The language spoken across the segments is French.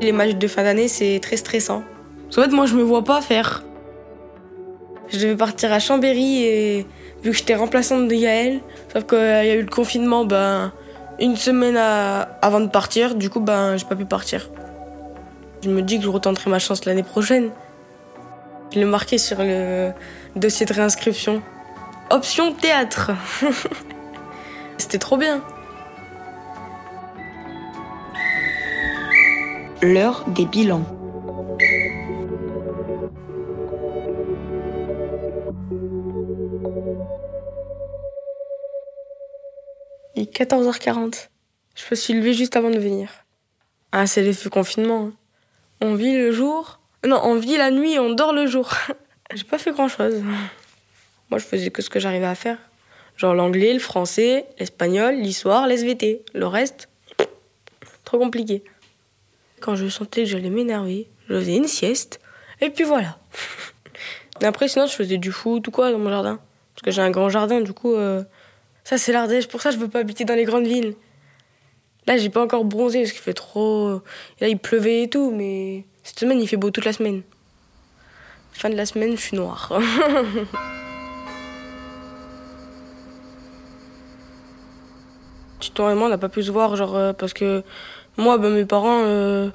Les matchs de fin d'année, c'est très stressant. En fait, moi, je me vois pas faire. Je devais partir à Chambéry et vu que j'étais remplaçante de Yael, sauf qu'il y a eu le confinement, ben, une semaine avant de partir, du coup, ben, j'ai pas pu partir. Je me dis que je retenterai ma chance l'année prochaine. Je l'ai marqué sur le dossier de réinscription. Option théâtre. C'était trop bien. L'heure des bilans. 14h40. Je me suis levée juste avant de venir. Ah, c'est l'effet confinement. hein. On vit le jour. Non, on vit la nuit et on dort le jour. J'ai pas fait grand chose. Moi, je faisais que ce que j'arrivais à faire. Genre l'anglais, le français, l'espagnol, l'histoire, l'SVT. Le reste, trop compliqué. Quand je sentais que j'allais m'énerver, je faisais une sieste. Et puis voilà. Après, sinon, je faisais du foot ou quoi dans mon jardin. Parce que j'ai un grand jardin, du coup, euh, ça c'est l'Ardèche. Pour ça, je veux pas habiter dans les grandes villes. Là, j'ai pas encore bronzé parce qu'il fait trop. Et là, il pleuvait et tout, mais cette semaine, il fait beau toute la semaine. Fin de la semaine, je suis noire. Titon et moi, on n'a pas pu se voir, genre, euh, parce que moi, ben, mes parents, euh,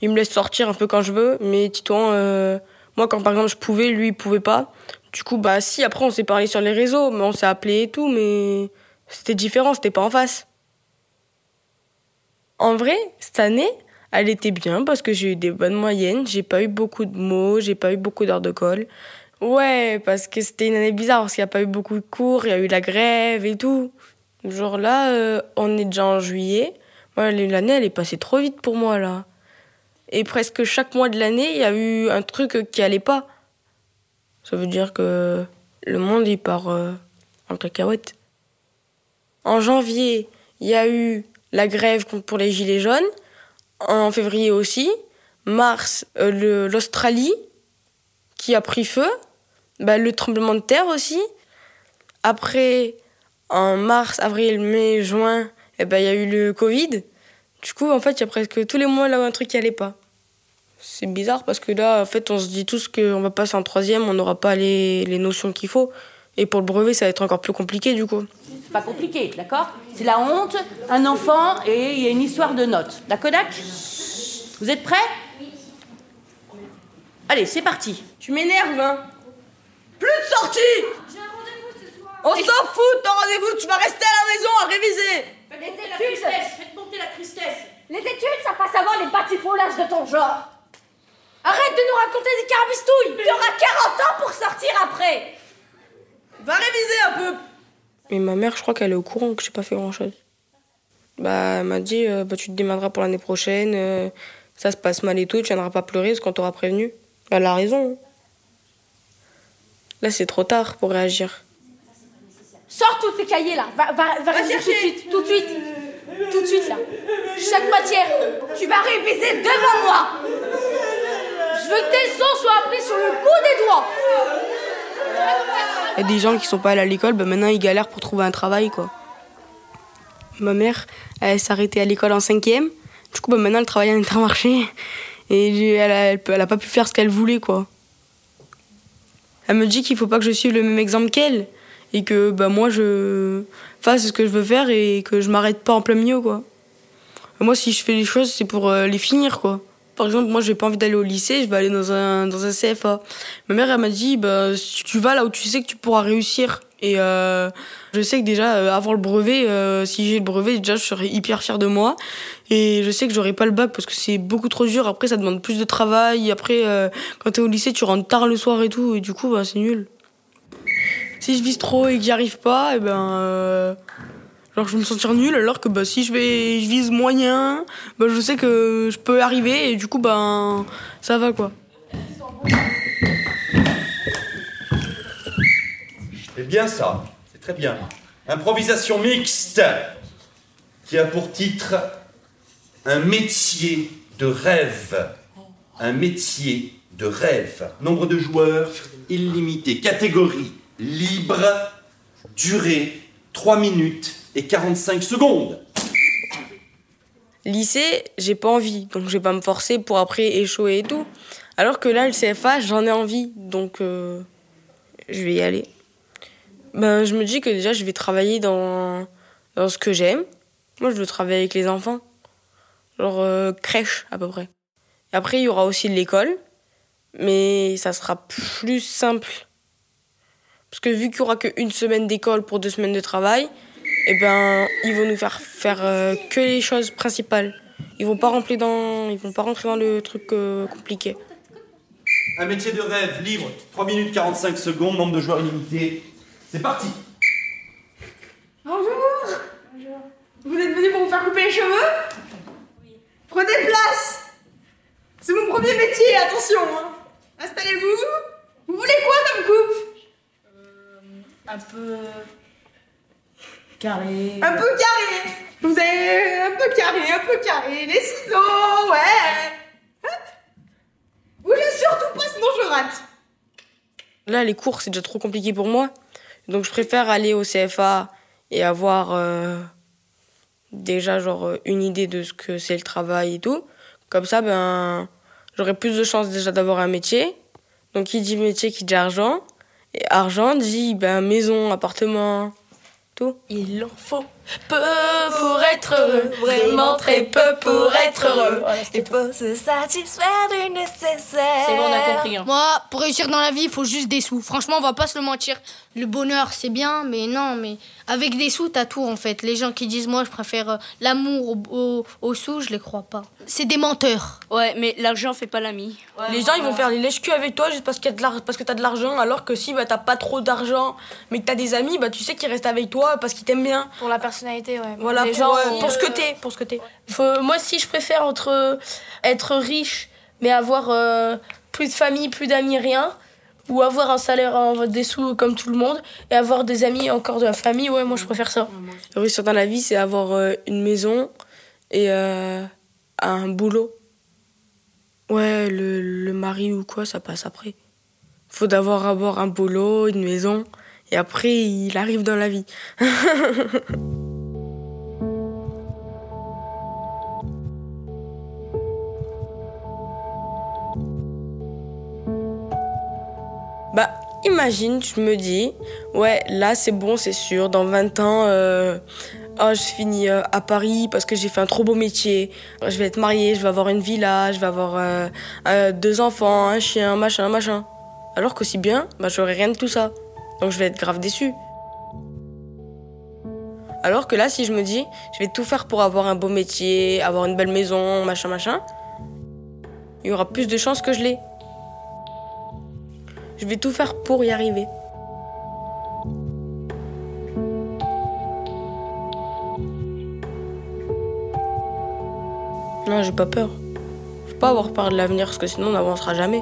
ils me laissent sortir un peu quand je veux, mais Titon, euh, moi, quand par exemple je pouvais, lui, il pouvait pas. Du coup, bah si, après, on s'est parlé sur les réseaux, mais on s'est appelé et tout, mais c'était différent, c'était pas en face. En vrai, cette année, elle était bien parce que j'ai eu des bonnes moyennes, j'ai pas eu beaucoup de mots, j'ai pas eu beaucoup d'heures de colle. Ouais, parce que c'était une année bizarre, parce qu'il n'y a pas eu beaucoup de cours, il y a eu la grève et tout. Genre là, euh, on est déjà en juillet. Ouais, l'année, elle est passée trop vite pour moi, là. Et presque chaque mois de l'année, il y a eu un truc qui allait pas. Ça veut dire que le monde, il part euh, en cacahuète. En janvier, il y a eu la grève pour les Gilets jaunes. En février aussi. Mars, euh, l'Australie qui a pris feu. Bah, le tremblement de terre aussi. Après, en mars, avril, mai, juin, eh ben, il y a eu le Covid. Du coup, en fait, il y a presque tous les mois là où un truc qui allait pas. C'est bizarre parce que là, en fait, on se dit tous qu'on va passer en troisième, on n'aura pas les, les notions qu'il faut. Et pour le brevet, ça va être encore plus compliqué du coup. C'est pas compliqué, d'accord? C'est la honte, un enfant et il y a une histoire de notes. D'accord Vous êtes prêts? Allez, c'est parti. Tu m'énerves, hein Plus de sortie On s'en fout de ton rendez-vous, tu vas rester à la maison à réviser Les études, faites monter la tristesse. Les études, ça passe avant les batifoulages de ton genre. Nous raconter des carabistouilles. Tu auras 40 ans pour sortir après. Va réviser un peu Mais ma mère, je crois qu'elle est au courant que j'ai pas fait grand-chose. Bah, elle m'a dit, euh, bah, tu te démerderas pour l'année prochaine, euh, ça se passe mal et tout, tu viendras pas pleurer parce qu'on t'aura prévenu. Elle a raison. Là, c'est trop tard pour réagir. Sors tous tes cahiers là. Va, va, va réviser tout de suite. Tout de suite. Tout de suite là. Chaque matière, tu vas réviser devant moi. Je veux que tes leçons soient apprises sur le bout des doigts. Il y a des gens qui sont pas allés à l'école, bah maintenant ils galèrent pour trouver un travail, quoi. Ma mère, elle s'est arrêtée à l'école en cinquième. Du coup, bah maintenant elle travaille à Intermarché. Et elle a, elle a pas pu faire ce qu'elle voulait, quoi. Elle me dit qu'il faut pas que je suive le même exemple qu'elle. Et que bah moi je fasse ce que je veux faire et que je m'arrête pas en plein milieu, quoi. Moi, si je fais les choses, c'est pour euh, les finir, quoi. Par exemple, moi, j'ai pas envie d'aller au lycée, je vais aller dans un, dans un CFA. Ma mère, elle m'a dit, bah, tu vas là où tu sais que tu pourras réussir. Et euh, je sais que déjà, euh, avant le brevet, euh, si j'ai le brevet, déjà, je serai hyper fière de moi. Et je sais que j'aurai pas le bac parce que c'est beaucoup trop dur. Après, ça demande plus de travail. Après, euh, quand t'es au lycée, tu rentres tard le soir et tout. Et du coup, bah, c'est nul. Si je vise trop et que j'y arrive pas, et ben. Genre, je vais me sentir nul. Alors que bah, si je, vais, je vise moyen, bah, je sais que je peux arriver. Et du coup, ben. ça va quoi. C'est bien ça, c'est très bien. Improvisation mixte qui a pour titre Un métier de rêve. Un métier de rêve. Nombre de joueurs illimité. Catégorie libre. Durée 3 minutes et 45 secondes. Lycée, j'ai pas envie, donc je vais pas me forcer pour après échouer et tout. Alors que là, le CFA, j'en ai envie, donc euh, je vais y aller. Ben, je me dis que déjà, je vais travailler dans, dans ce que j'aime. Moi, je veux travailler avec les enfants. Genre euh, crèche, à peu près. Et après, il y aura aussi l'école, mais ça sera plus simple. Parce que vu qu'il y aura qu'une semaine d'école pour deux semaines de travail, eh ben, ils vont nous faire faire euh, que les choses principales. Ils vont pas rentrer dans, ils vont pas rentrer dans le truc euh, compliqué. Un métier de rêve libre, 3 minutes 45 secondes, nombre de joueurs illimité. C'est parti Bonjour Bonjour. Vous êtes venu pour vous faire couper les cheveux? Oui. Prenez place C'est mon premier métier, attention hein. Installez-vous Vous voulez quoi comme coupe? Euh, Un peu... Carré. Un peu carré Vous avez un peu carré, un peu carré, les ciseaux, ouais Hop Bougez surtout pas, sinon je rate Là, les cours, c'est déjà trop compliqué pour moi. Donc je préfère aller au CFA et avoir euh, déjà genre une idée de ce que c'est le travail et tout. Comme ça, ben, j'aurai plus de chances déjà d'avoir un métier. Donc qui dit métier, qui dit argent. Et argent dit ben, maison, appartement, tout. Il en faut peu pour être heureux, vraiment très peu pour être heureux. Il faut se satisfaire du nécessaire. C'est bon, on a compris. Hein. Moi, pour réussir dans la vie, il faut juste des sous. Franchement, on va pas se le mentir. Le bonheur, c'est bien, mais non, mais avec des sous, t'as tout en fait. Les gens qui disent, moi, je préfère euh, l'amour aux au, au sous, je les crois pas. C'est des menteurs. Ouais, mais l'argent fait pas l'ami. Ouais, les gens, ils vont faire les lèche avec toi juste parce, qu'il y a de parce que t'as de l'argent, alors que si bah, t'as pas trop d'argent, mais que t'as des amis, bah, tu sais qu'ils restent avec toi parce qu'ils t'aiment bien. Pour la personnalité, ouais. Voilà, pour, gens, euh, pour ce que t'es. Pour ce que t'es. Moi, si je préfère entre être riche, mais avoir euh, plus de famille, plus d'amis, rien, ou avoir un salaire, en, des sous comme tout le monde, et avoir des amis, encore de la famille, ouais, moi je préfère ça. Réussir dans la vie, c'est avoir euh, une maison et euh, un boulot. Ouais, le, le, mari ou quoi, ça passe après. Faut d'abord avoir un boulot, une maison, et après, il arrive dans la vie. imagine, je me dis, ouais, là c'est bon, c'est sûr, dans 20 ans, euh, oh, je finis euh, à Paris parce que j'ai fait un trop beau métier, je vais être mariée, je vais avoir une villa, je vais avoir euh, deux enfants, un chien, machin, machin. Alors qu'aussi bien, bah, j'aurai rien de tout ça. Donc je vais être grave déçue. Alors que là, si je me dis, je vais tout faire pour avoir un beau métier, avoir une belle maison, machin, machin, il y aura plus de chances que je l'ai. Je vais tout faire pour y arriver. Non, j'ai pas peur. Faut pas avoir peur de l'avenir parce que sinon on n'avancera jamais.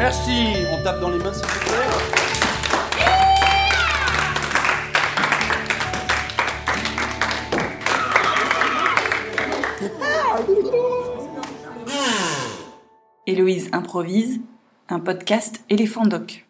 Merci. On tape dans les mains, s'il vous plaît. Héloïse improvise, un podcast éléphant doc.